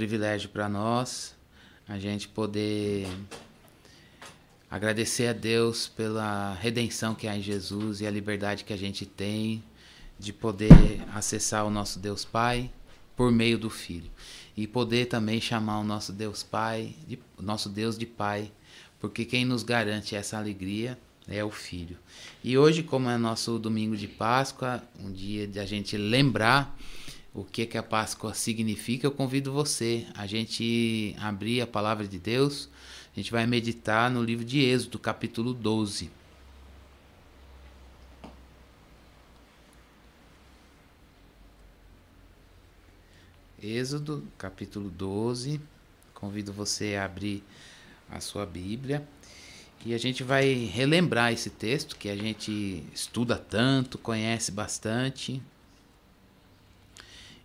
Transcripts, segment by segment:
privilégio para nós a gente poder agradecer a Deus pela redenção que há em Jesus e a liberdade que a gente tem de poder acessar o nosso Deus Pai por meio do Filho e poder também chamar o nosso Deus Pai, de, nosso Deus de Pai, porque quem nos garante essa alegria é o Filho. E hoje, como é nosso domingo de Páscoa, um dia de a gente lembrar o que que a Páscoa significa, eu convido você a gente abrir a palavra de Deus. A gente vai meditar no livro de Êxodo, capítulo 12. Êxodo, capítulo 12. Convido você a abrir a sua Bíblia e a gente vai relembrar esse texto que a gente estuda tanto, conhece bastante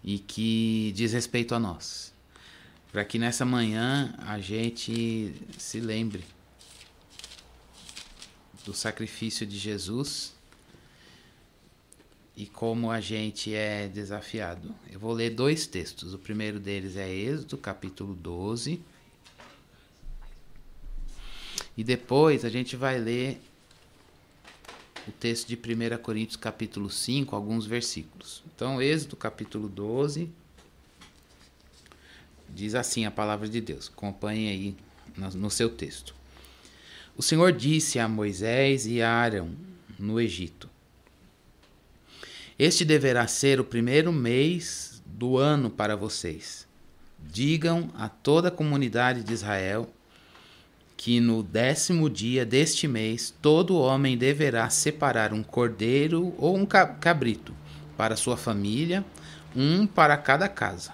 e que diz respeito a nós. Para que nessa manhã a gente se lembre do sacrifício de Jesus e como a gente é desafiado. Eu vou ler dois textos. O primeiro deles é Êxodo, capítulo 12. E depois a gente vai ler o texto de 1 Coríntios, capítulo 5, alguns versículos. Então, Êxodo, capítulo 12. Diz assim a palavra de Deus. Acompanhe aí no seu texto. O Senhor disse a Moisés e a Arão no Egito: este deverá ser o primeiro mês do ano para vocês. Digam a toda a comunidade de Israel que no décimo dia deste mês todo homem deverá separar um cordeiro ou um cabrito para sua família, um para cada casa.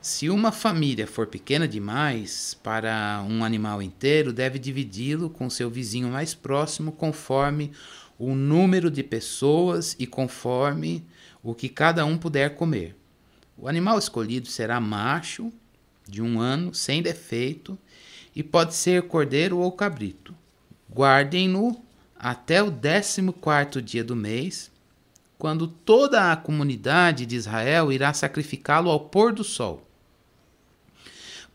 Se uma família for pequena demais para um animal inteiro, deve dividi-lo com seu vizinho mais próximo conforme o número de pessoas e conforme o que cada um puder comer. O animal escolhido será macho, de um ano, sem defeito, e pode ser cordeiro ou cabrito. Guardem-no até o décimo quarto dia do mês, quando toda a comunidade de Israel irá sacrificá-lo ao pôr do sol.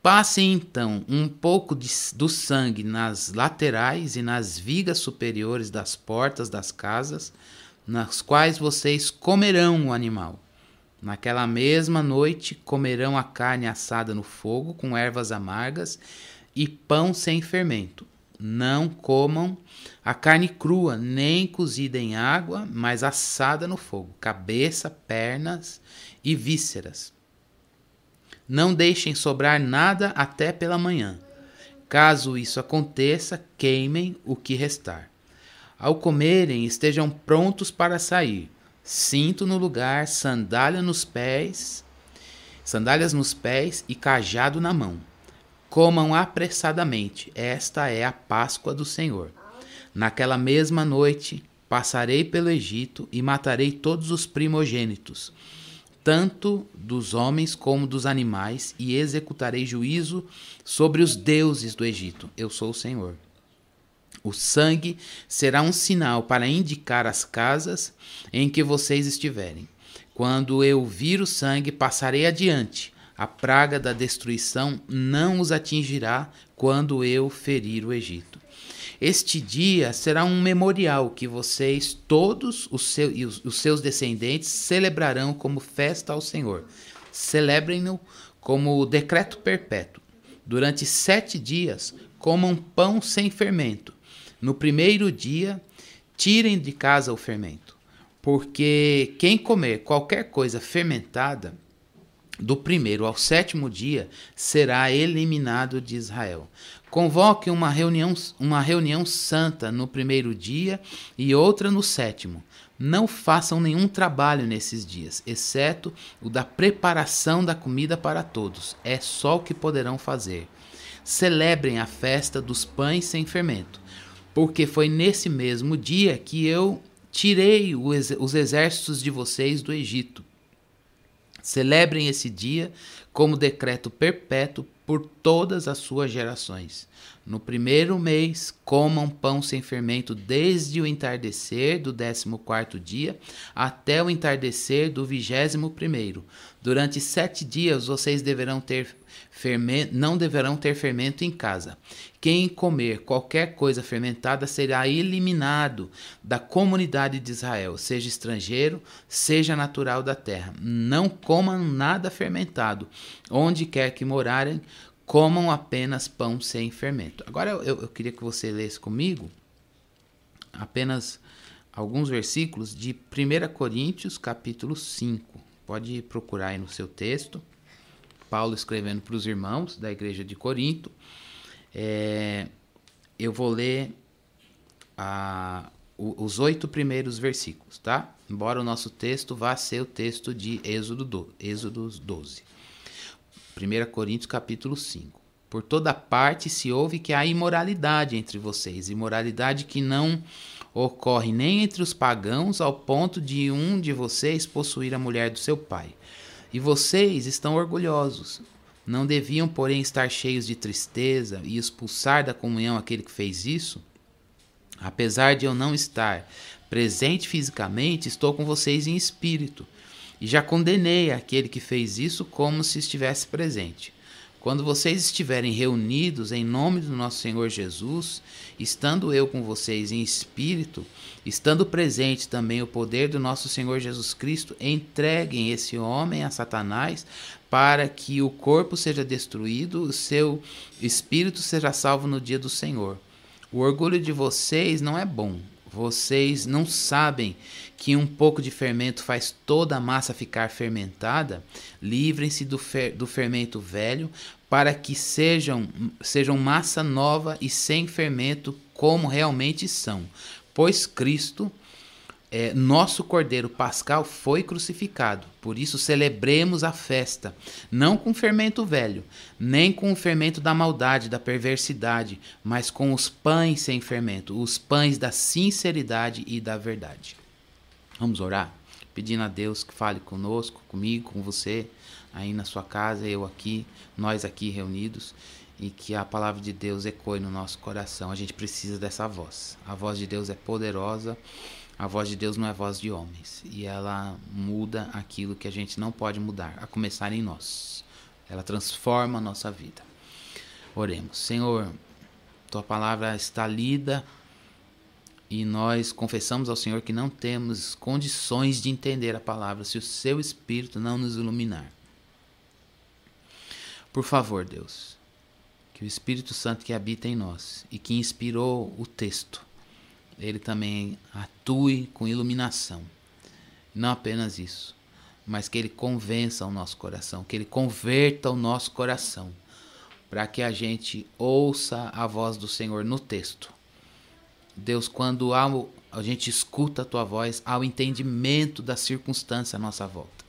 Passe então um pouco de, do sangue nas laterais e nas vigas superiores das portas das casas, nas quais vocês comerão o animal. Naquela mesma noite comerão a carne assada no fogo com ervas amargas e pão sem fermento. Não comam a carne crua, nem cozida em água, mas assada no fogo, cabeça, pernas e vísceras não deixem sobrar nada até pela manhã. Caso isso aconteça, queimem o que restar. Ao comerem, estejam prontos para sair. Cinto no lugar, sandália nos pés, sandálias nos pés e cajado na mão. Comam apressadamente. Esta é a Páscoa do Senhor. Naquela mesma noite passarei pelo Egito e matarei todos os primogênitos tanto dos homens como dos animais, e executarei juízo sobre os deuses do Egito. Eu sou o Senhor. O sangue será um sinal para indicar as casas em que vocês estiverem. Quando eu vir o sangue, passarei adiante. A praga da destruição não os atingirá quando eu ferir o Egito. Este dia será um memorial que vocês, todos os, seu, os seus descendentes, celebrarão como festa ao Senhor. Celebrem-no como decreto perpétuo. Durante sete dias, comam pão sem fermento. No primeiro dia, tirem de casa o fermento. Porque quem comer qualquer coisa fermentada, do primeiro ao sétimo dia, será eliminado de Israel. Convoque uma reunião, uma reunião santa no primeiro dia e outra no sétimo. Não façam nenhum trabalho nesses dias, exceto o da preparação da comida para todos. É só o que poderão fazer. Celebrem a festa dos pães sem fermento, porque foi nesse mesmo dia que eu tirei os exércitos de vocês do Egito. Celebrem esse dia como decreto perpétuo por todas as suas gerações. No primeiro mês, comam pão sem fermento desde o entardecer do décimo quarto dia até o entardecer do vigésimo primeiro. Durante sete dias vocês deverão ter fermento, não deverão ter fermento em casa. Quem comer qualquer coisa fermentada será eliminado da comunidade de Israel, seja estrangeiro, seja natural da terra. Não comam nada fermentado. Onde quer que morarem, comam apenas pão sem fermento. Agora eu, eu queria que você lesse comigo apenas alguns versículos de 1 Coríntios, capítulo 5. Pode procurar aí no seu texto. Paulo escrevendo para os irmãos da igreja de Corinto. É, eu vou ler a, os oito primeiros versículos, tá? Embora o nosso texto vá ser o texto de Êxodo, do, Êxodo 12. 1 Coríntios capítulo 5. Por toda parte se ouve que há imoralidade entre vocês, imoralidade que não ocorre nem entre os pagãos ao ponto de um de vocês possuir a mulher do seu pai. E vocês estão orgulhosos. Não deviam, porém, estar cheios de tristeza e expulsar da comunhão aquele que fez isso? Apesar de eu não estar presente fisicamente, estou com vocês em espírito. E já condenei aquele que fez isso como se estivesse presente. Quando vocês estiverem reunidos em nome do nosso Senhor Jesus, estando eu com vocês em espírito, estando presente também o poder do nosso Senhor Jesus Cristo, entreguem esse homem a Satanás para que o corpo seja destruído, o seu espírito seja salvo no dia do Senhor. O orgulho de vocês não é bom. Vocês não sabem que um pouco de fermento faz toda a massa ficar fermentada? Livrem-se do, fer do fermento velho, para que sejam, sejam massa nova e sem fermento, como realmente são. Pois Cristo, é, nosso Cordeiro Pascal, foi crucificado. Por isso celebremos a festa, não com fermento velho, nem com o fermento da maldade, da perversidade, mas com os pães sem fermento, os pães da sinceridade e da verdade. Vamos orar? Pedindo a Deus que fale conosco, comigo, com você aí na sua casa, eu aqui, nós aqui reunidos, e que a palavra de Deus ecoe no nosso coração. A gente precisa dessa voz. A voz de Deus é poderosa. A voz de Deus não é voz de homens e ela muda aquilo que a gente não pode mudar, a começar em nós. Ela transforma a nossa vida. Oremos. Senhor, tua palavra está lida e nós confessamos ao Senhor que não temos condições de entender a palavra se o seu espírito não nos iluminar. Por favor, Deus, que o Espírito Santo que habita em nós e que inspirou o texto, ele também atue com iluminação. Não apenas isso, mas que ele convença o nosso coração, que ele converta o nosso coração, para que a gente ouça a voz do Senhor no texto. Deus, quando a gente escuta a tua voz, há o entendimento da circunstância à nossa volta.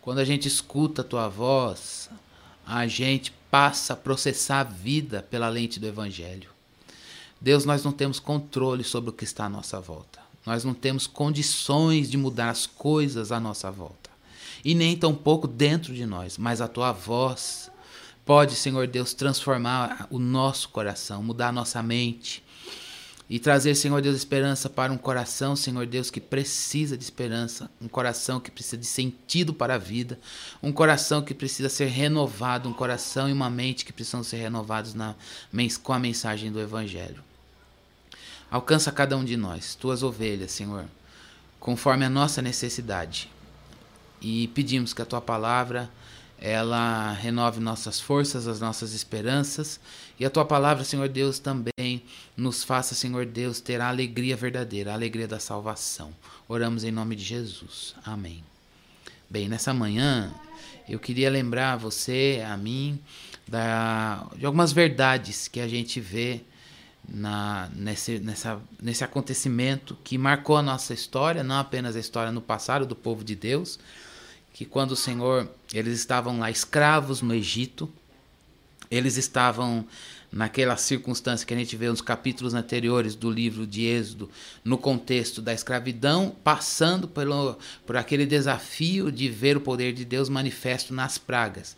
Quando a gente escuta a tua voz, a gente passa a processar a vida pela lente do Evangelho. Deus, nós não temos controle sobre o que está à nossa volta. Nós não temos condições de mudar as coisas à nossa volta. E nem tampouco dentro de nós, mas a tua voz pode, Senhor Deus, transformar o nosso coração, mudar a nossa mente, e trazer, Senhor Deus, esperança para um coração, Senhor Deus, que precisa de esperança, um coração que precisa de sentido para a vida, um coração que precisa ser renovado, um coração e uma mente que precisam ser renovados na, com a mensagem do Evangelho. Alcança cada um de nós, tuas ovelhas, Senhor, conforme a nossa necessidade. E pedimos que a tua palavra ela renove nossas forças, as nossas esperanças, e a tua palavra, Senhor Deus, também nos faça, Senhor Deus, ter a alegria verdadeira, a alegria da salvação. Oramos em nome de Jesus. Amém. Bem, nessa manhã eu queria lembrar você, a mim, da, de algumas verdades que a gente vê na, nesse, nessa, nesse acontecimento que marcou a nossa história, não apenas a história no passado do povo de Deus, que quando o Senhor, eles estavam lá escravos no Egito, eles estavam naquela circunstância que a gente vê nos capítulos anteriores do livro de Êxodo, no contexto da escravidão, passando pelo, por aquele desafio de ver o poder de Deus manifesto nas pragas.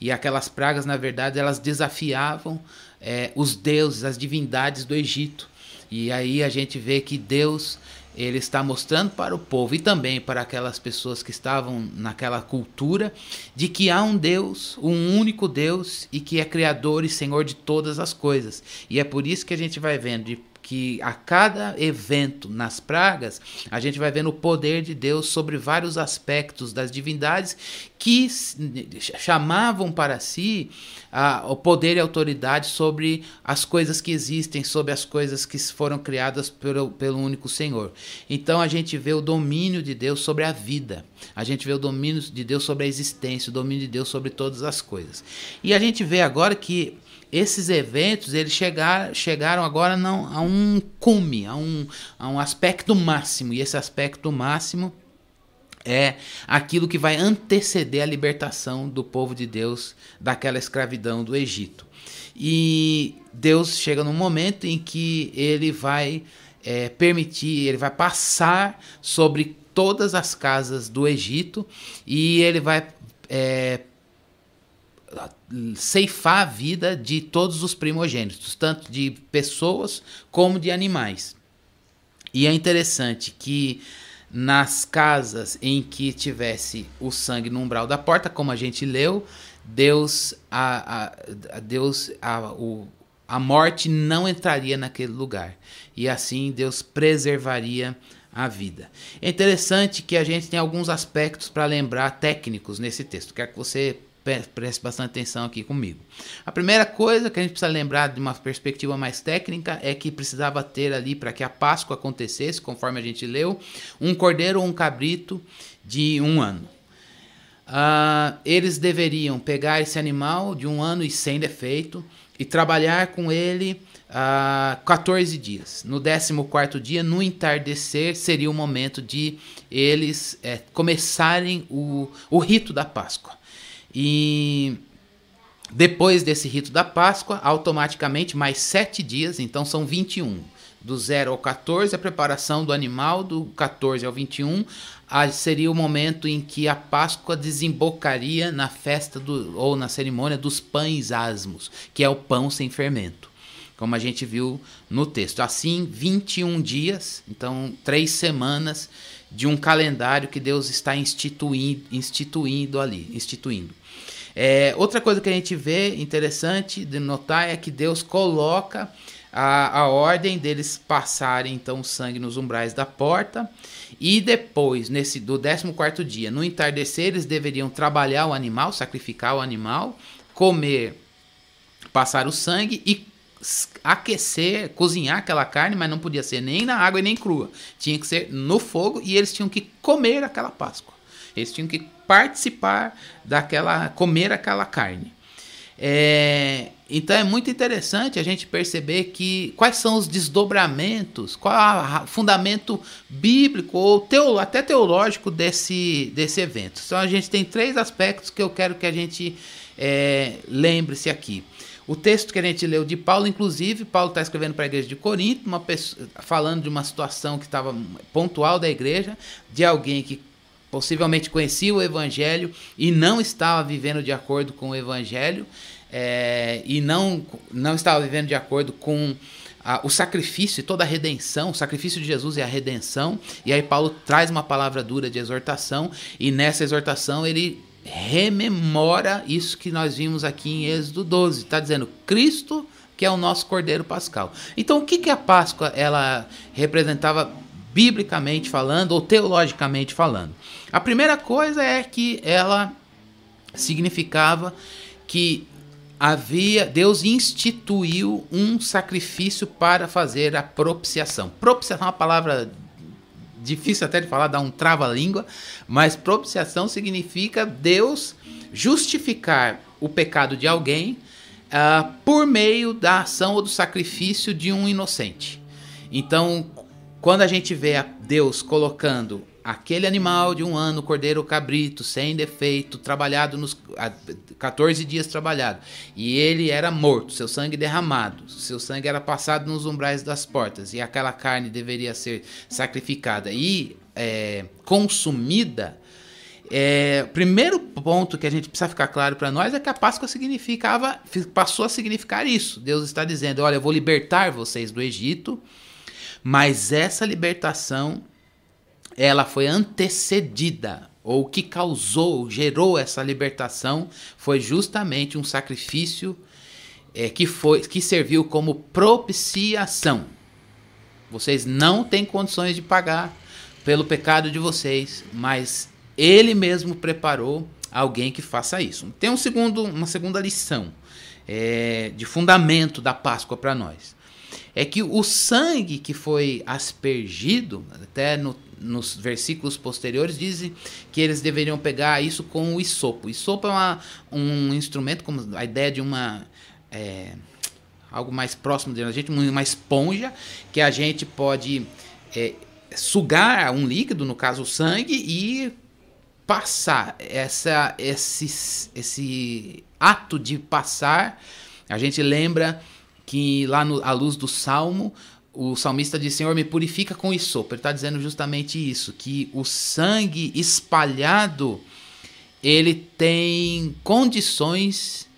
E aquelas pragas, na verdade, elas desafiavam é, os deuses, as divindades do Egito. E aí a gente vê que Deus ele está mostrando para o povo e também para aquelas pessoas que estavam naquela cultura de que há um Deus, um único Deus e que é criador e senhor de todas as coisas. E é por isso que a gente vai vendo de que a cada evento nas pragas, a gente vai vendo o poder de Deus sobre vários aspectos das divindades que chamavam para si o poder e autoridade sobre as coisas que existem, sobre as coisas que foram criadas pelo, pelo único Senhor. Então a gente vê o domínio de Deus sobre a vida, a gente vê o domínio de Deus sobre a existência, o domínio de Deus sobre todas as coisas. E a gente vê agora que esses eventos eles chegar, chegaram agora não, a um cume, a um, a um aspecto máximo. E esse aspecto máximo é aquilo que vai anteceder a libertação do povo de Deus daquela escravidão do Egito. E Deus chega num momento em que ele vai é, permitir, ele vai passar sobre todas as casas do Egito e ele vai é, ceifar a vida de todos os primogênitos, tanto de pessoas como de animais. E é interessante que nas casas em que tivesse o sangue no umbral da porta, como a gente leu, Deus a, a, a Deus a, o, a morte não entraria naquele lugar. E assim Deus preservaria a vida. É interessante que a gente tem alguns aspectos para lembrar técnicos nesse texto. Quero que você preste bastante atenção aqui comigo. A primeira coisa que a gente precisa lembrar de uma perspectiva mais técnica é que precisava ter ali para que a Páscoa acontecesse, conforme a gente leu, um cordeiro ou um cabrito de um ano. Uh, eles deveriam pegar esse animal de um ano e sem defeito e trabalhar com ele uh, 14 dias. No 14 dia, no entardecer, seria o momento de eles é, começarem o, o rito da Páscoa. E depois desse rito da Páscoa, automaticamente mais sete dias, então são 21. Do 0 ao 14, a preparação do animal, do 14 ao 21, seria o momento em que a Páscoa desembocaria na festa do, ou na cerimônia dos pães asmos, que é o pão sem fermento, como a gente viu no texto. Assim, 21 dias, então três semanas de um calendário que Deus está instituindo, instituindo ali, instituindo. É, outra coisa que a gente vê interessante de notar é que Deus coloca a, a ordem deles passarem então o sangue nos umbrais da porta e depois nesse do 14 dia no entardecer eles deveriam trabalhar o animal sacrificar o animal comer passar o sangue e aquecer, cozinhar aquela carne, mas não podia ser nem na água e nem crua. Tinha que ser no fogo e eles tinham que comer aquela Páscoa. Eles tinham que participar daquela, comer aquela carne. É, então é muito interessante a gente perceber que quais são os desdobramentos, qual o fundamento bíblico ou teo, até teológico desse, desse evento. Então a gente tem três aspectos que eu quero que a gente é, lembre-se aqui. O texto que a gente leu de Paulo, inclusive, Paulo está escrevendo para a igreja de Corinto, pessoa, falando de uma situação que estava pontual da igreja, de alguém que possivelmente conhecia o evangelho e não estava vivendo de acordo com o evangelho, é, e não, não estava vivendo de acordo com a, o sacrifício e toda a redenção, o sacrifício de Jesus e a redenção. E aí Paulo traz uma palavra dura de exortação, e nessa exortação ele rememora isso que nós vimos aqui em Êxodo 12. Está dizendo Cristo que é o nosso Cordeiro Pascal. Então, o que, que a Páscoa ela representava biblicamente falando ou teologicamente falando? A primeira coisa é que ela significava que havia Deus instituiu um sacrifício para fazer a propiciação. Propiciação é uma palavra difícil até de falar, dá um trava-língua, mas propiciação significa Deus justificar o pecado de alguém uh, por meio da ação ou do sacrifício de um inocente. Então, quando a gente vê a Deus colocando aquele animal de um ano, cordeiro cabrito, sem defeito, trabalhado nos 14 dias trabalhado, e ele era morto, seu sangue derramado, seu sangue era passado nos umbrais das portas, e aquela carne deveria ser sacrificada e é, consumida. É, primeiro ponto que a gente precisa ficar claro para nós é que a Páscoa significava, passou a significar isso. Deus está dizendo: olha, eu vou libertar vocês do Egito Mas essa libertação, ela foi antecedida, ou o que causou, gerou essa libertação, foi justamente um sacrifício é, que, foi, que serviu como propiciação. Vocês não têm condições de pagar pelo pecado de vocês, mas ele mesmo preparou alguém que faça isso. Tem um segundo, uma segunda lição é, de fundamento da Páscoa para nós. É que o sangue que foi aspergido, até no, nos versículos posteriores, dizem que eles deveriam pegar isso com o isopo. O isopo é uma, um instrumento, como a ideia de uma. É, algo mais próximo da gente, uma esponja que a gente pode é, sugar um líquido, no caso o sangue, e passar essa, esse, esse ato de passar. A gente lembra que lá no, à luz do Salmo, o salmista diz: Senhor, me purifica com isso. Ele está dizendo justamente isso: que o sangue espalhado ele tem condições.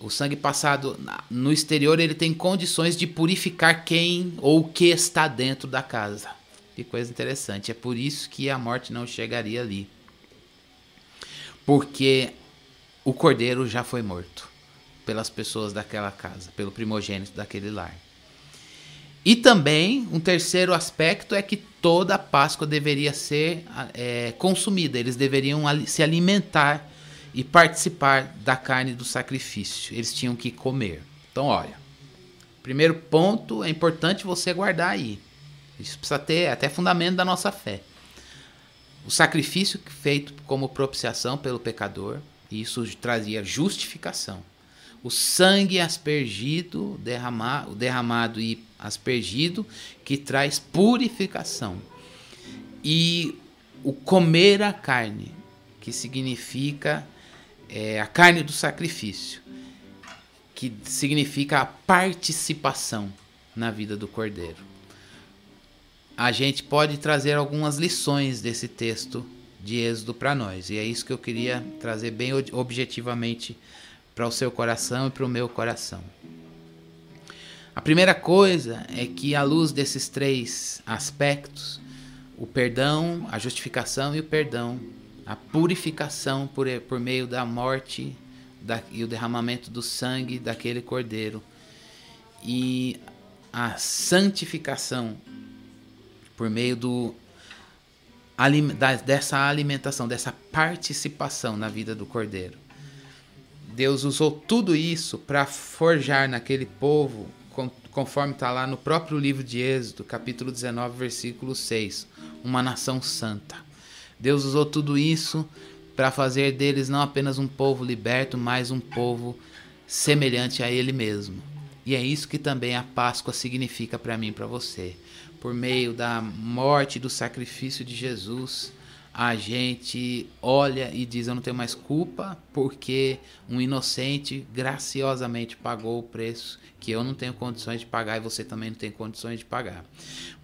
O sangue passado no exterior ele tem condições de purificar quem ou o que está dentro da casa. Que coisa interessante. É por isso que a morte não chegaria ali porque o cordeiro já foi morto pelas pessoas daquela casa, pelo primogênito daquele lar. E também um terceiro aspecto é que toda a Páscoa deveria ser é, consumida, eles deveriam se alimentar e participar da carne do sacrifício, eles tinham que comer. Então, olha, primeiro ponto é importante você guardar aí. Isso precisa ter até fundamento da nossa fé o sacrifício feito como propiciação pelo pecador, e isso trazia justificação. O sangue aspergido, derramado, derramado e aspergido, que traz purificação. E o comer a carne, que significa é, a carne do sacrifício, que significa a participação na vida do cordeiro a gente pode trazer algumas lições desse texto de Êxodo para nós. E é isso que eu queria trazer bem objetivamente para o seu coração e para o meu coração. A primeira coisa é que, à luz desses três aspectos, o perdão, a justificação e o perdão, a purificação por, por meio da morte da, e o derramamento do sangue daquele cordeiro, e a santificação por meio do, dessa alimentação, dessa participação na vida do cordeiro. Deus usou tudo isso para forjar naquele povo, conforme está lá no próprio livro de Êxodo, capítulo 19, versículo 6, uma nação santa. Deus usou tudo isso para fazer deles não apenas um povo liberto, mas um povo semelhante a Ele mesmo. E é isso que também a Páscoa significa para mim e para você por meio da morte e do sacrifício de Jesus, a gente olha e diz: Eu não tenho mais culpa, porque um inocente graciosamente pagou o preço que eu não tenho condições de pagar e você também não tem condições de pagar.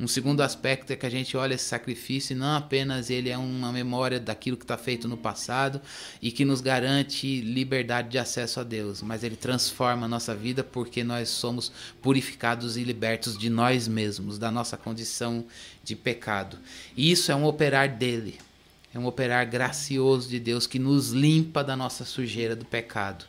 Um segundo aspecto é que a gente olha esse sacrifício e não apenas ele é uma memória daquilo que está feito no passado e que nos garante liberdade de acesso a Deus, mas ele transforma a nossa vida porque nós somos purificados e libertos de nós mesmos, da nossa condição de pecado. E isso é um operar dele. É um operar gracioso de Deus que nos limpa da nossa sujeira do pecado.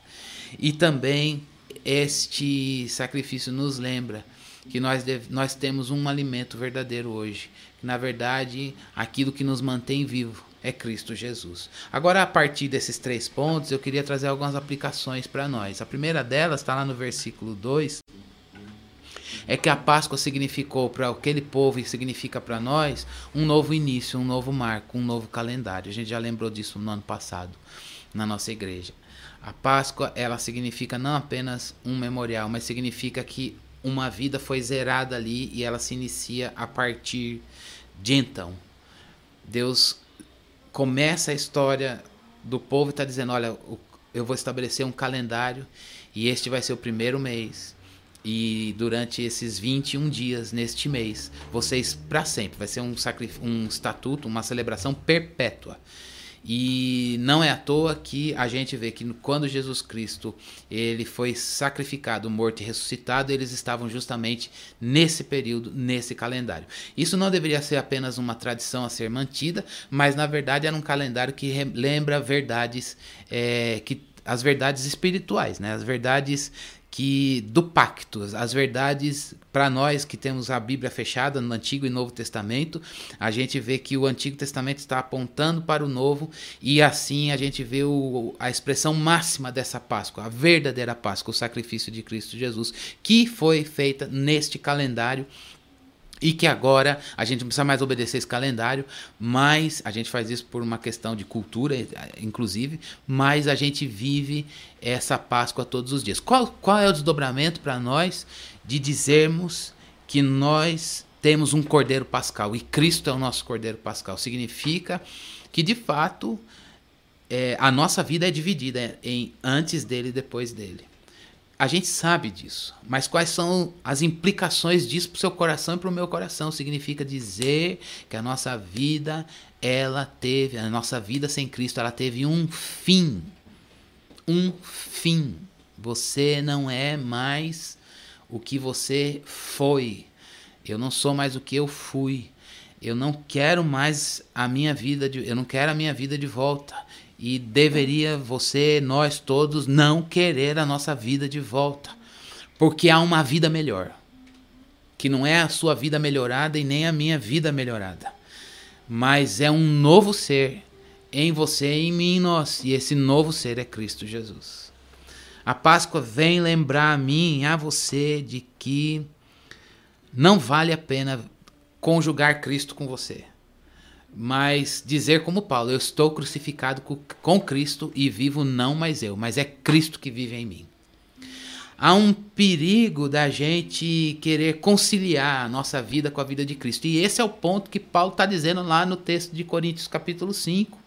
E também este sacrifício nos lembra que nós, deve, nós temos um alimento verdadeiro hoje. Que, na verdade, aquilo que nos mantém vivo é Cristo Jesus. Agora, a partir desses três pontos, eu queria trazer algumas aplicações para nós. A primeira delas está lá no versículo 2, é que a Páscoa significou para aquele povo e significa para nós um novo início, um novo marco, um novo calendário. A gente já lembrou disso no ano passado na nossa igreja. A Páscoa, ela significa não apenas um memorial, mas significa que uma vida foi zerada ali e ela se inicia a partir de então. Deus começa a história do povo e está dizendo: olha, eu vou estabelecer um calendário e este vai ser o primeiro mês. E durante esses 21 dias neste mês, vocês para sempre, vai ser um, um estatuto, uma celebração perpétua. E não é à toa que a gente vê que quando Jesus Cristo ele foi sacrificado, morto e ressuscitado, eles estavam justamente nesse período, nesse calendário. Isso não deveria ser apenas uma tradição a ser mantida, mas na verdade era um calendário que lembra verdades é, que as verdades espirituais, né? As verdades que do pacto, as verdades para nós que temos a Bíblia fechada no Antigo e Novo Testamento, a gente vê que o Antigo Testamento está apontando para o Novo e assim a gente vê o, a expressão máxima dessa Páscoa, a verdadeira Páscoa, o sacrifício de Cristo Jesus, que foi feita neste calendário e que agora a gente não precisa mais obedecer esse calendário, mas a gente faz isso por uma questão de cultura, inclusive, mas a gente vive essa Páscoa todos os dias. Qual, qual é o desdobramento para nós de dizermos que nós temos um Cordeiro Pascal e Cristo é o nosso Cordeiro Pascal? Significa que de fato é, a nossa vida é dividida em antes dele e depois dele. A gente sabe disso, mas quais são as implicações disso para o seu coração e para o meu coração? Significa dizer que a nossa vida, ela teve, a nossa vida sem Cristo, ela teve um fim. Um fim. Você não é mais o que você foi. Eu não sou mais o que eu fui. Eu não quero mais a minha vida de, eu não quero a minha vida de volta. E deveria você, nós todos, não querer a nossa vida de volta. Porque há uma vida melhor. Que não é a sua vida melhorada e nem a minha vida melhorada. Mas é um novo ser em você, em mim, em nós. E esse novo ser é Cristo Jesus. A Páscoa vem lembrar a mim e a você de que não vale a pena conjugar Cristo com você mas dizer como Paulo: Eu estou crucificado com Cristo e vivo não mais eu, mas é Cristo que vive em mim. Há um perigo da gente querer conciliar a nossa vida com a vida de Cristo. E esse é o ponto que Paulo está dizendo lá no texto de Coríntios, capítulo 5.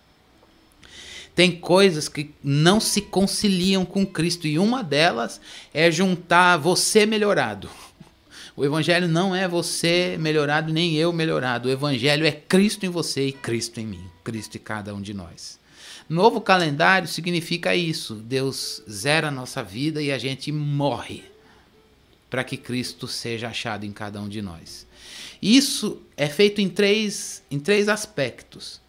Tem coisas que não se conciliam com Cristo, e uma delas é juntar você melhorado o evangelho não é você melhorado nem eu melhorado. O evangelho é Cristo em você e Cristo em mim, Cristo em cada um de nós. Novo calendário significa isso. Deus zera a nossa vida e a gente morre para que Cristo seja achado em cada um de nós. Isso é feito em três, em três aspectos.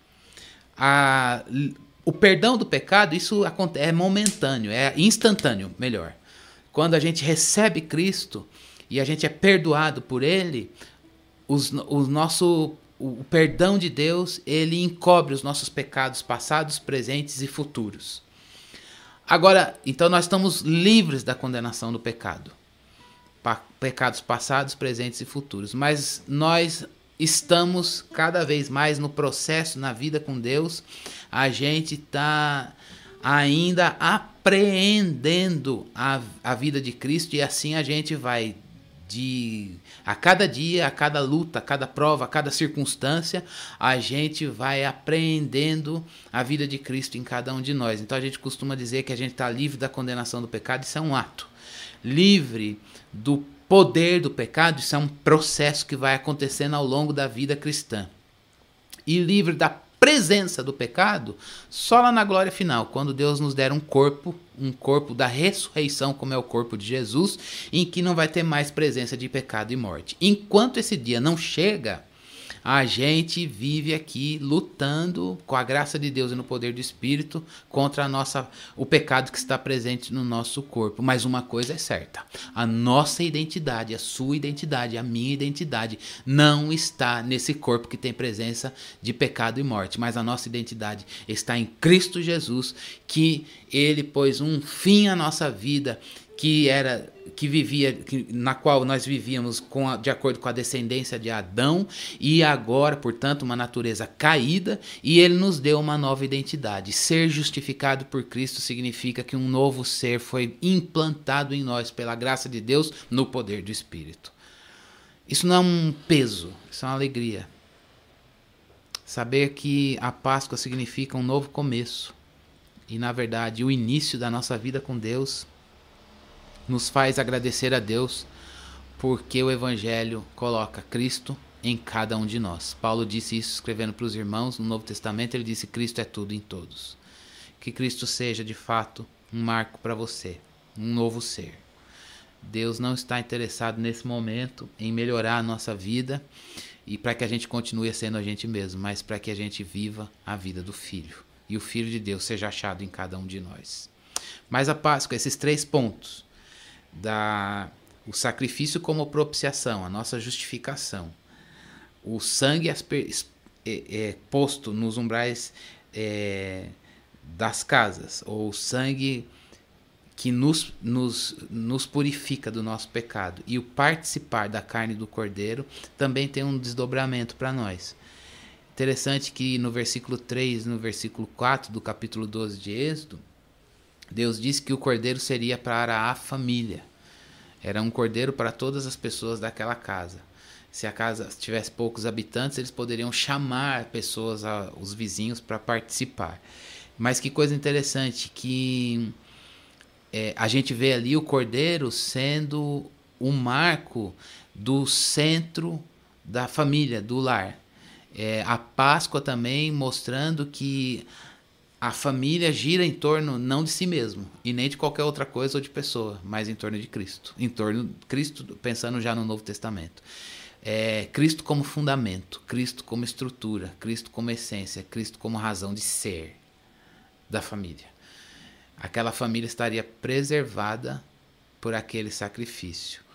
A, o perdão do pecado, isso é momentâneo, é instantâneo, melhor. Quando a gente recebe Cristo, e a gente é perdoado por Ele, os, o nosso o perdão de Deus ele encobre os nossos pecados passados, presentes e futuros. Agora, então nós estamos livres da condenação do pecado, pa pecados passados, presentes e futuros. Mas nós estamos cada vez mais no processo na vida com Deus. A gente está ainda apreendendo a, a vida de Cristo e assim a gente vai de a cada dia, a cada luta, a cada prova, a cada circunstância, a gente vai aprendendo a vida de Cristo em cada um de nós. Então a gente costuma dizer que a gente está livre da condenação do pecado, isso é um ato. Livre do poder do pecado, isso é um processo que vai acontecendo ao longo da vida cristã. E livre da presença do pecado só lá na glória final, quando Deus nos der um corpo, um corpo da ressurreição, como é o corpo de Jesus, em que não vai ter mais presença de pecado e morte. Enquanto esse dia não chega, a gente vive aqui lutando com a graça de Deus e no poder do Espírito contra a nossa, o pecado que está presente no nosso corpo. Mas uma coisa é certa: a nossa identidade, a sua identidade, a minha identidade não está nesse corpo que tem presença de pecado e morte, mas a nossa identidade está em Cristo Jesus, que ele pôs um fim à nossa vida que era que vivia que, na qual nós vivíamos a, de acordo com a descendência de Adão e agora, portanto, uma natureza caída e ele nos deu uma nova identidade. Ser justificado por Cristo significa que um novo ser foi implantado em nós pela graça de Deus no poder do Espírito. Isso não é um peso, isso é uma alegria. Saber que a Páscoa significa um novo começo e, na verdade, o início da nossa vida com Deus nos faz agradecer a Deus porque o Evangelho coloca Cristo em cada um de nós. Paulo disse isso escrevendo para os irmãos no Novo Testamento, ele disse: Cristo é tudo em todos. Que Cristo seja de fato um marco para você, um novo ser. Deus não está interessado nesse momento em melhorar a nossa vida e para que a gente continue sendo a gente mesmo, mas para que a gente viva a vida do Filho e o Filho de Deus seja achado em cada um de nós. Mas a Páscoa, esses três pontos da o sacrifício como propiciação, a nossa justificação, o sangue é, é, posto nos umbrais é, das casas, ou o sangue que nos, nos, nos purifica do nosso pecado, e o participar da carne do cordeiro também tem um desdobramento para nós. Interessante que no versículo 3, no versículo 4 do capítulo 12 de Êxodo, Deus disse que o cordeiro seria para a família. Era um cordeiro para todas as pessoas daquela casa. Se a casa tivesse poucos habitantes, eles poderiam chamar pessoas, os vizinhos, para participar. Mas que coisa interessante que é, a gente vê ali o cordeiro sendo o marco do centro da família, do lar. É, a Páscoa também mostrando que a família gira em torno não de si mesmo e nem de qualquer outra coisa ou de pessoa, mas em torno de Cristo. Em torno de Cristo, pensando já no Novo Testamento. É, Cristo como fundamento, Cristo como estrutura, Cristo como essência, Cristo como razão de ser da família. Aquela família estaria preservada por aquele sacrifício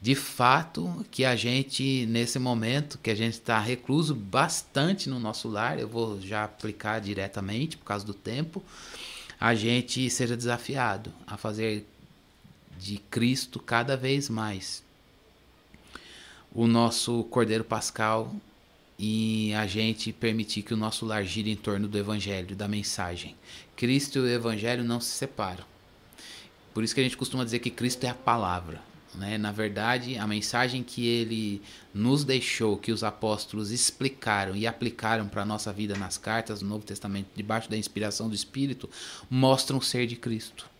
de fato que a gente, nesse momento que a gente está recluso bastante no nosso lar, eu vou já aplicar diretamente por causa do tempo, a gente seja desafiado a fazer de Cristo cada vez mais o nosso Cordeiro Pascal e a gente permitir que o nosso lar gire em torno do Evangelho, da mensagem. Cristo e o Evangelho não se separam. Por isso que a gente costuma dizer que Cristo é a palavra. Né? Na verdade, a mensagem que ele nos deixou, que os apóstolos explicaram e aplicaram para a nossa vida nas cartas do Novo Testamento, debaixo da inspiração do Espírito, mostram o ser de Cristo.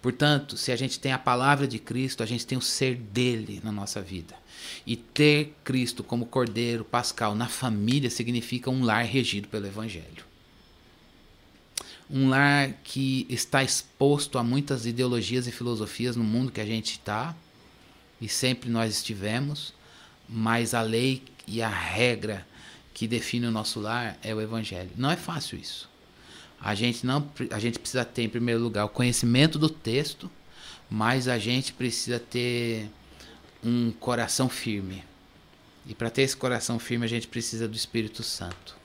Portanto, se a gente tem a palavra de Cristo, a gente tem o ser dele na nossa vida. E ter Cristo como Cordeiro Pascal na família significa um lar regido pelo Evangelho. Um lar que está exposto a muitas ideologias e filosofias no mundo que a gente está, e sempre nós estivemos, mas a lei e a regra que define o nosso lar é o evangelho. Não é fácil isso. A gente não a gente precisa ter em primeiro lugar o conhecimento do texto, mas a gente precisa ter um coração firme. E para ter esse coração firme, a gente precisa do Espírito Santo.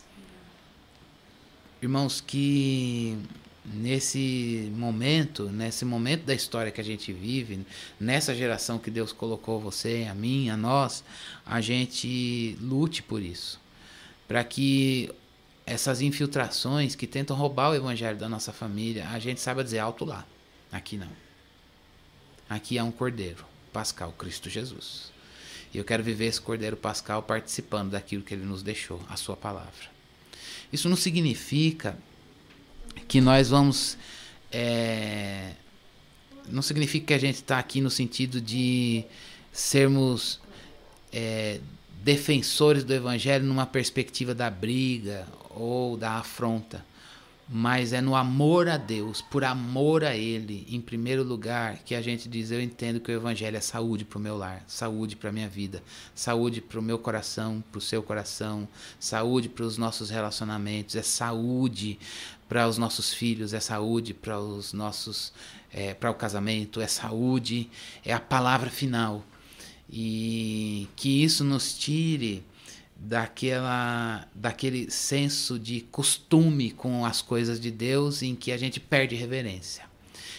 Irmãos, que nesse momento, nesse momento da história que a gente vive, nessa geração que Deus colocou você, a mim, a nós, a gente lute por isso, para que essas infiltrações que tentam roubar o evangelho da nossa família, a gente saiba dizer alto lá. Aqui não. Aqui é um cordeiro pascal, Cristo Jesus. E eu quero viver esse cordeiro pascal participando daquilo que ele nos deixou, a sua palavra. Isso não significa que nós vamos. É, não significa que a gente está aqui no sentido de sermos é, defensores do evangelho numa perspectiva da briga ou da afronta mas é no amor a Deus, por amor a Ele, em primeiro lugar, que a gente diz: Eu entendo que o Evangelho é saúde para o meu lar, saúde para a minha vida, saúde para o meu coração, para o seu coração, saúde para os nossos relacionamentos, é saúde para os nossos filhos, é saúde para os nossos, é, para o casamento, é saúde, é a palavra final. E que isso nos tire daquela daquele senso de costume com as coisas de Deus em que a gente perde reverência,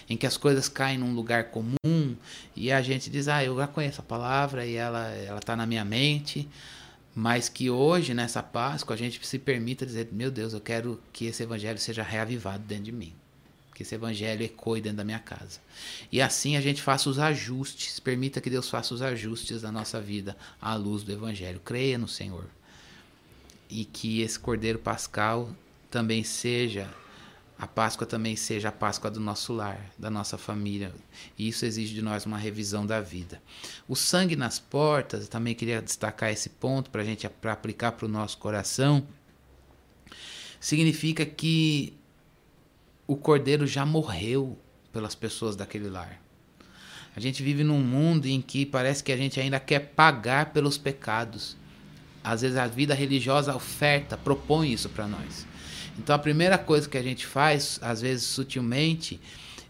em que as coisas caem num lugar comum e a gente diz: "Ah, eu já conheço a palavra e ela ela tá na minha mente", mas que hoje nessa Páscoa a gente se permita dizer: "Meu Deus, eu quero que esse evangelho seja reavivado dentro de mim" que esse evangelho ecoe dentro da minha casa. E assim a gente faça os ajustes, permita que Deus faça os ajustes da nossa vida à luz do evangelho. Creia no Senhor. E que esse Cordeiro Pascal também seja a Páscoa também seja a Páscoa do nosso lar, da nossa família. E isso exige de nós uma revisão da vida. O sangue nas portas, também queria destacar esse ponto para a gente pra aplicar para o nosso coração. Significa que o cordeiro já morreu pelas pessoas daquele lar. A gente vive num mundo em que parece que a gente ainda quer pagar pelos pecados. Às vezes a vida religiosa oferta, propõe isso para nós. Então a primeira coisa que a gente faz, às vezes sutilmente,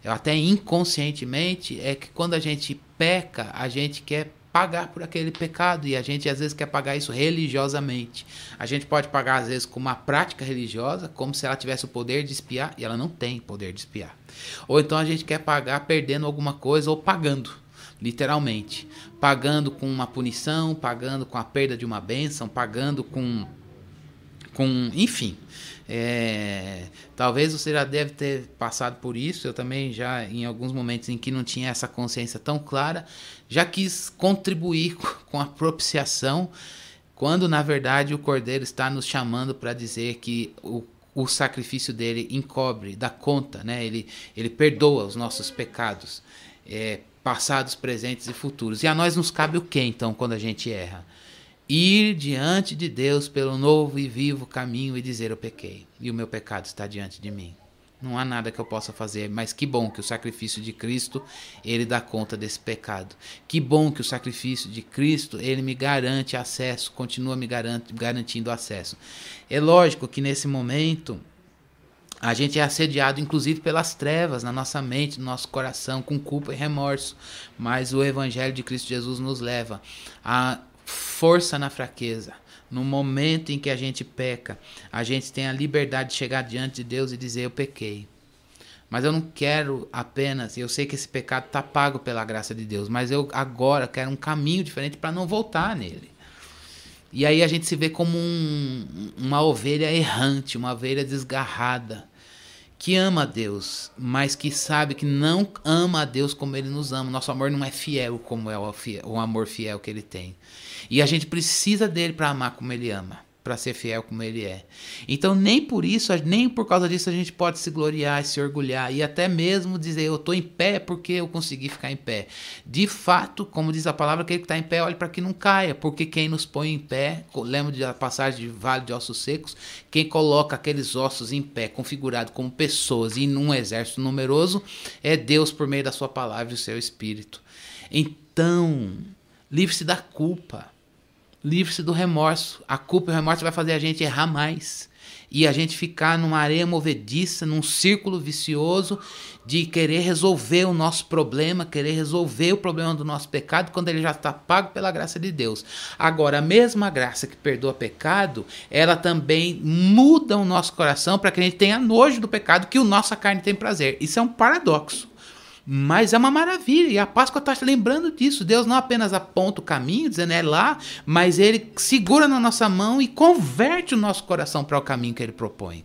até inconscientemente, é que quando a gente peca, a gente quer pagar por aquele pecado e a gente às vezes quer pagar isso religiosamente. A gente pode pagar às vezes com uma prática religiosa, como se ela tivesse o poder de espiar e ela não tem poder de espiar. Ou então a gente quer pagar perdendo alguma coisa ou pagando, literalmente, pagando com uma punição, pagando com a perda de uma bênção, pagando com com, enfim, é, talvez você já deve ter passado por isso. Eu também já, em alguns momentos em que não tinha essa consciência tão clara, já quis contribuir com a propiciação, quando na verdade o Cordeiro está nos chamando para dizer que o, o sacrifício dele encobre, dá conta, né? ele, ele perdoa os nossos pecados, é, passados, presentes e futuros. E a nós nos cabe o que então quando a gente erra? Ir diante de Deus pelo novo e vivo caminho e dizer: Eu pequei e o meu pecado está diante de mim. Não há nada que eu possa fazer, mas que bom que o sacrifício de Cristo, ele dá conta desse pecado. Que bom que o sacrifício de Cristo, ele me garante acesso, continua me garantindo acesso. É lógico que nesse momento a gente é assediado inclusive pelas trevas na nossa mente, no nosso coração, com culpa e remorso, mas o evangelho de Cristo Jesus nos leva a força na fraqueza. No momento em que a gente peca, a gente tem a liberdade de chegar diante de Deus e dizer: Eu pequei. Mas eu não quero apenas, eu sei que esse pecado está pago pela graça de Deus, mas eu agora quero um caminho diferente para não voltar nele. E aí a gente se vê como um, uma ovelha errante, uma ovelha desgarrada, que ama a Deus, mas que sabe que não ama a Deus como ele nos ama. Nosso amor não é fiel como é o, o amor fiel que ele tem. E a gente precisa dele para amar como ele ama, para ser fiel como ele é. Então, nem por isso, nem por causa disso, a gente pode se gloriar e se orgulhar e até mesmo dizer eu estou em pé porque eu consegui ficar em pé. De fato, como diz a palavra, aquele que está em pé, olhe para que não caia, porque quem nos põe em pé, lembra da passagem de Vale de Ossos Secos, quem coloca aqueles ossos em pé, configurado como pessoas e num exército numeroso, é Deus por meio da sua palavra e o seu espírito. Então, livre-se da culpa livre-se do remorso. A culpa e o remorso vai fazer a gente errar mais. E a gente ficar numa areia movediça, num círculo vicioso de querer resolver o nosso problema, querer resolver o problema do nosso pecado quando ele já está pago pela graça de Deus. Agora, a mesma graça que perdoa pecado, ela também muda o nosso coração para que a gente tenha nojo do pecado que o nossa carne tem prazer. Isso é um paradoxo. Mas é uma maravilha, e a Páscoa está lembrando disso. Deus não apenas aponta o caminho, dizendo é lá, mas ele segura na nossa mão e converte o nosso coração para o caminho que ele propõe.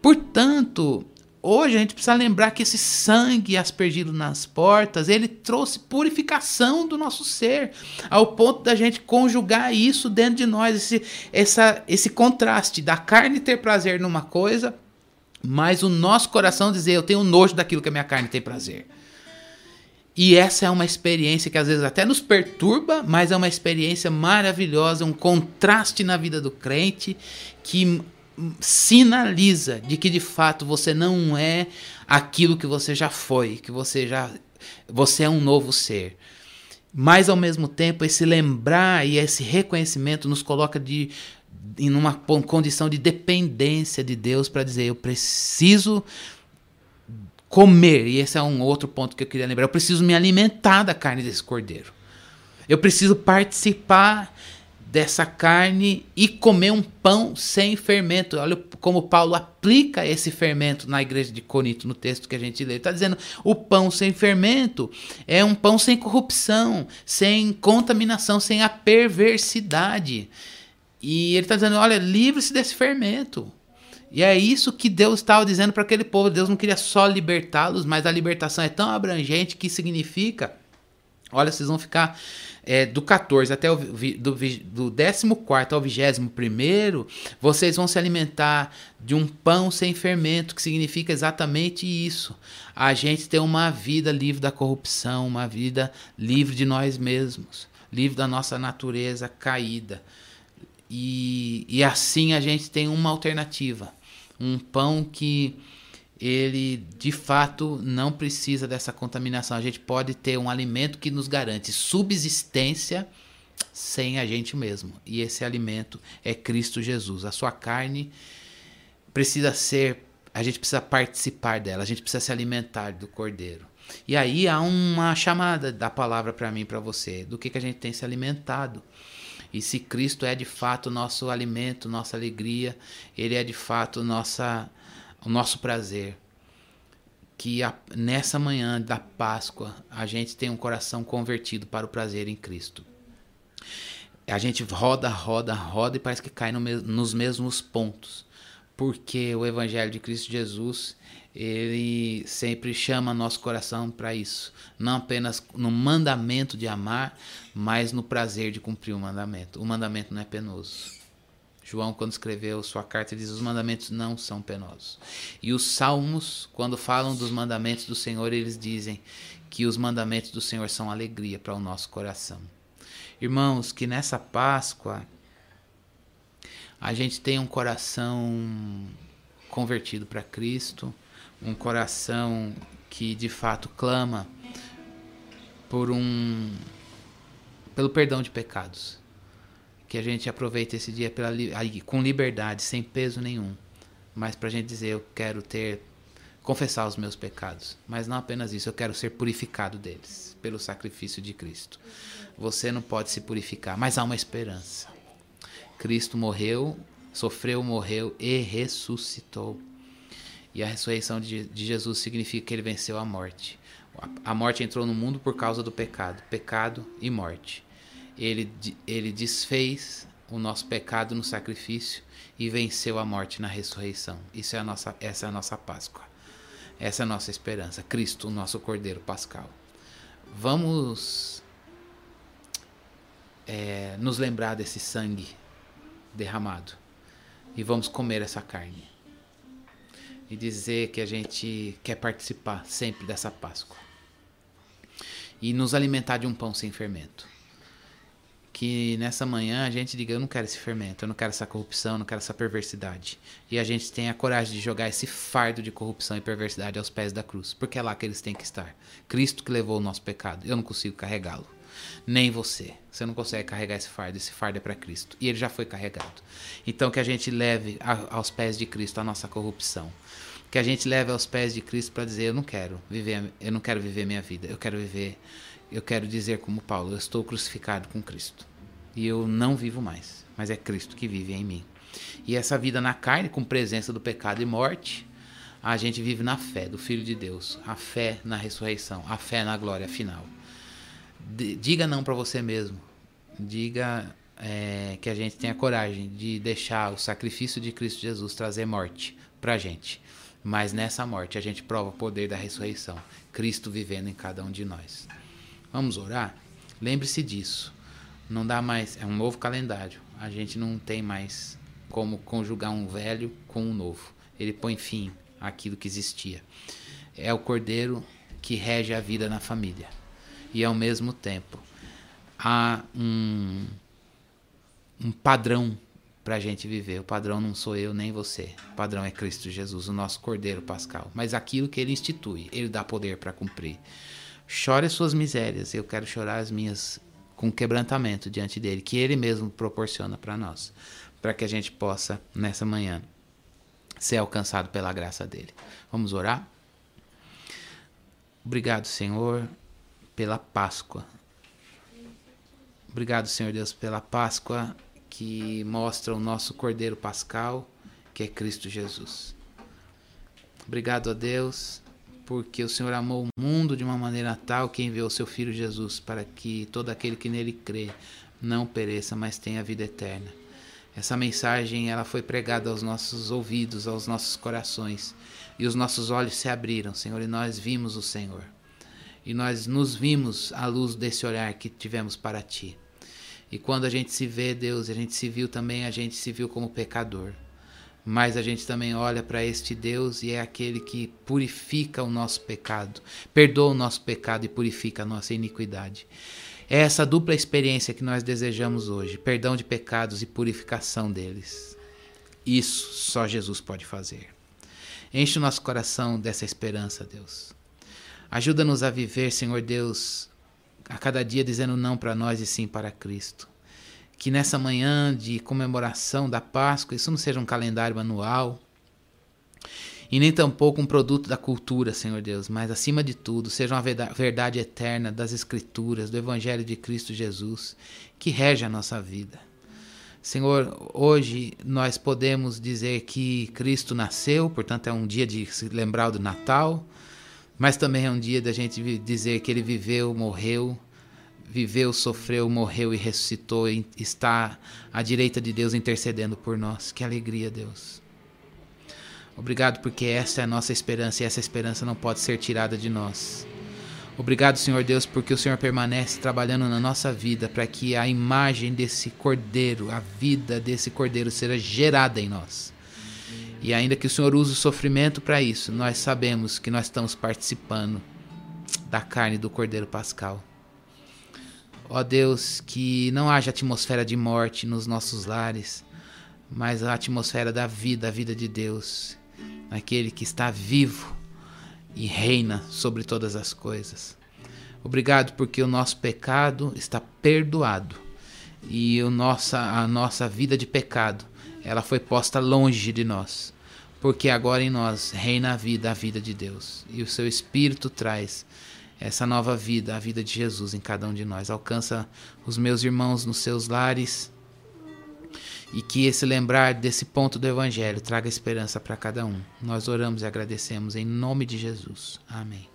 Portanto, hoje a gente precisa lembrar que esse sangue aspergido nas portas, ele trouxe purificação do nosso ser, ao ponto da gente conjugar isso dentro de nós, esse, essa, esse contraste da carne ter prazer numa coisa mas o nosso coração dizer eu tenho nojo daquilo que a minha carne tem prazer. E essa é uma experiência que às vezes até nos perturba, mas é uma experiência maravilhosa, um contraste na vida do crente que sinaliza de que de fato você não é aquilo que você já foi, que você já você é um novo ser. Mas ao mesmo tempo esse lembrar e esse reconhecimento nos coloca de em uma condição de dependência de Deus para dizer eu preciso comer, e esse é um outro ponto que eu queria lembrar, eu preciso me alimentar da carne desse cordeiro. Eu preciso participar dessa carne e comer um pão sem fermento. Olha como Paulo aplica esse fermento na igreja de Corinto, no texto que a gente lê. Ele está dizendo: o pão sem fermento é um pão sem corrupção, sem contaminação, sem a perversidade. E ele está dizendo: olha, livre-se desse fermento. E é isso que Deus estava dizendo para aquele povo. Deus não queria só libertá-los, mas a libertação é tão abrangente que significa Olha, vocês vão ficar é, do 14 até o do, do 14 ao 21, vocês vão se alimentar de um pão sem fermento, que significa exatamente isso. A gente ter uma vida livre da corrupção, uma vida livre de nós mesmos, livre da nossa natureza caída. E, e assim a gente tem uma alternativa. Um pão que ele de fato não precisa dessa contaminação. A gente pode ter um alimento que nos garante subsistência sem a gente mesmo. E esse alimento é Cristo Jesus. A sua carne precisa ser, a gente precisa participar dela, a gente precisa se alimentar do cordeiro. E aí há uma chamada da palavra para mim, para você, do que, que a gente tem se alimentado. E se Cristo é de fato nosso alimento, nossa alegria, Ele é de fato nossa o nosso prazer. Que a, nessa manhã da Páscoa a gente tem um coração convertido para o prazer em Cristo. A gente roda, roda, roda e parece que cai no, nos mesmos pontos. Porque o Evangelho de Cristo Jesus, ele sempre chama nosso coração para isso. Não apenas no mandamento de amar, mas no prazer de cumprir o mandamento. O mandamento não é penoso. João, quando escreveu sua carta, diz: os mandamentos não são penosos. E os salmos, quando falam dos mandamentos do Senhor, eles dizem que os mandamentos do Senhor são alegria para o nosso coração. Irmãos, que nessa Páscoa a gente tenha um coração convertido para Cristo, um coração que de fato clama por um pelo perdão de pecados que a gente aproveite esse dia pela, com liberdade, sem peso nenhum. Mas para a gente dizer, eu quero ter, confessar os meus pecados. Mas não apenas isso, eu quero ser purificado deles, pelo sacrifício de Cristo. Você não pode se purificar, mas há uma esperança. Cristo morreu, sofreu, morreu e ressuscitou. E a ressurreição de, de Jesus significa que ele venceu a morte. A morte entrou no mundo por causa do pecado, pecado e morte. Ele, ele desfez o nosso pecado no sacrifício e venceu a morte na ressurreição. Isso é a nossa, essa é a nossa Páscoa. Essa é a nossa esperança. Cristo, o nosso Cordeiro Pascal. Vamos é, nos lembrar desse sangue derramado e vamos comer essa carne e dizer que a gente quer participar sempre dessa Páscoa e nos alimentar de um pão sem fermento que nessa manhã a gente diga: eu não quero esse fermento, eu não quero essa corrupção, eu não quero essa perversidade. E a gente tenha a coragem de jogar esse fardo de corrupção e perversidade aos pés da cruz, porque é lá que eles têm que estar. Cristo que levou o nosso pecado, eu não consigo carregá-lo. Nem você. Você não consegue carregar esse fardo, esse fardo é para Cristo. E ele já foi carregado. Então que a gente leve a, aos pés de Cristo a nossa corrupção. Que a gente leve aos pés de Cristo para dizer: eu não quero viver, eu não quero viver minha vida, eu quero viver eu quero dizer como Paulo, eu estou crucificado com Cristo e eu não vivo mais, mas é Cristo que vive em mim. E essa vida na carne, com presença do pecado e morte, a gente vive na fé do Filho de Deus, a fé na ressurreição, a fé na glória final. diga não para você mesmo. Diga é, que a gente tenha coragem de deixar o sacrifício de Cristo Jesus trazer morte para a gente. Mas nessa morte a gente prova o poder da ressurreição, Cristo vivendo em cada um de nós. Vamos orar? Lembre-se disso. Não dá mais, é um novo calendário. A gente não tem mais como conjugar um velho com um novo. Ele põe fim àquilo que existia. É o cordeiro que rege a vida na família. E ao mesmo tempo há um, um padrão para a gente viver. O padrão não sou eu nem você. O padrão é Cristo Jesus, o nosso Cordeiro Pascal. Mas aquilo que ele institui, ele dá poder para cumprir. Chore as suas misérias, eu quero chorar as minhas com quebrantamento diante dele, que ele mesmo proporciona para nós, para que a gente possa, nessa manhã, ser alcançado pela graça dele. Vamos orar? Obrigado, Senhor, pela Páscoa. Obrigado, Senhor Deus, pela Páscoa que mostra o nosso Cordeiro Pascal, que é Cristo Jesus. Obrigado a Deus porque o Senhor amou o mundo de uma maneira tal que enviou seu Filho Jesus para que todo aquele que nele crê não pereça, mas tenha vida eterna. Essa mensagem ela foi pregada aos nossos ouvidos, aos nossos corações, e os nossos olhos se abriram, Senhor, e nós vimos o Senhor. e nós nos vimos à luz desse olhar que tivemos para ti. E quando a gente se vê, Deus, a gente se viu também, a gente se viu como pecador. Mas a gente também olha para este Deus e é aquele que purifica o nosso pecado, perdoa o nosso pecado e purifica a nossa iniquidade. É essa dupla experiência que nós desejamos hoje: perdão de pecados e purificação deles. Isso só Jesus pode fazer. Enche o nosso coração dessa esperança, Deus. Ajuda-nos a viver, Senhor Deus, a cada dia dizendo não para nós e sim para Cristo. Que nessa manhã de comemoração da Páscoa, isso não seja um calendário anual e nem tampouco um produto da cultura, Senhor Deus, mas acima de tudo, seja uma verdade eterna das Escrituras, do Evangelho de Cristo Jesus, que rege a nossa vida. Senhor, hoje nós podemos dizer que Cristo nasceu, portanto é um dia de se lembrar do Natal mas também é um dia da gente dizer que ele viveu, morreu, viveu, sofreu, morreu e ressuscitou e está à direita de Deus intercedendo por nós. Que alegria, Deus. Obrigado porque essa é a nossa esperança e essa esperança não pode ser tirada de nós. Obrigado, Senhor Deus, porque o Senhor permanece trabalhando na nossa vida para que a imagem desse cordeiro, a vida desse cordeiro seja gerada em nós. E ainda que o Senhor use o sofrimento para isso, nós sabemos que nós estamos participando da carne do Cordeiro Pascal. Ó Deus, que não haja atmosfera de morte nos nossos lares, mas a atmosfera da vida, a vida de Deus, aquele que está vivo e reina sobre todas as coisas. Obrigado porque o nosso pecado está perdoado e o nossa, a nossa vida de pecado ela foi posta longe de nós, porque agora em nós reina a vida, a vida de Deus, e o seu Espírito traz essa nova vida, a vida de Jesus em cada um de nós. Alcança os meus irmãos nos seus lares e que esse lembrar desse ponto do Evangelho traga esperança para cada um. Nós oramos e agradecemos em nome de Jesus. Amém.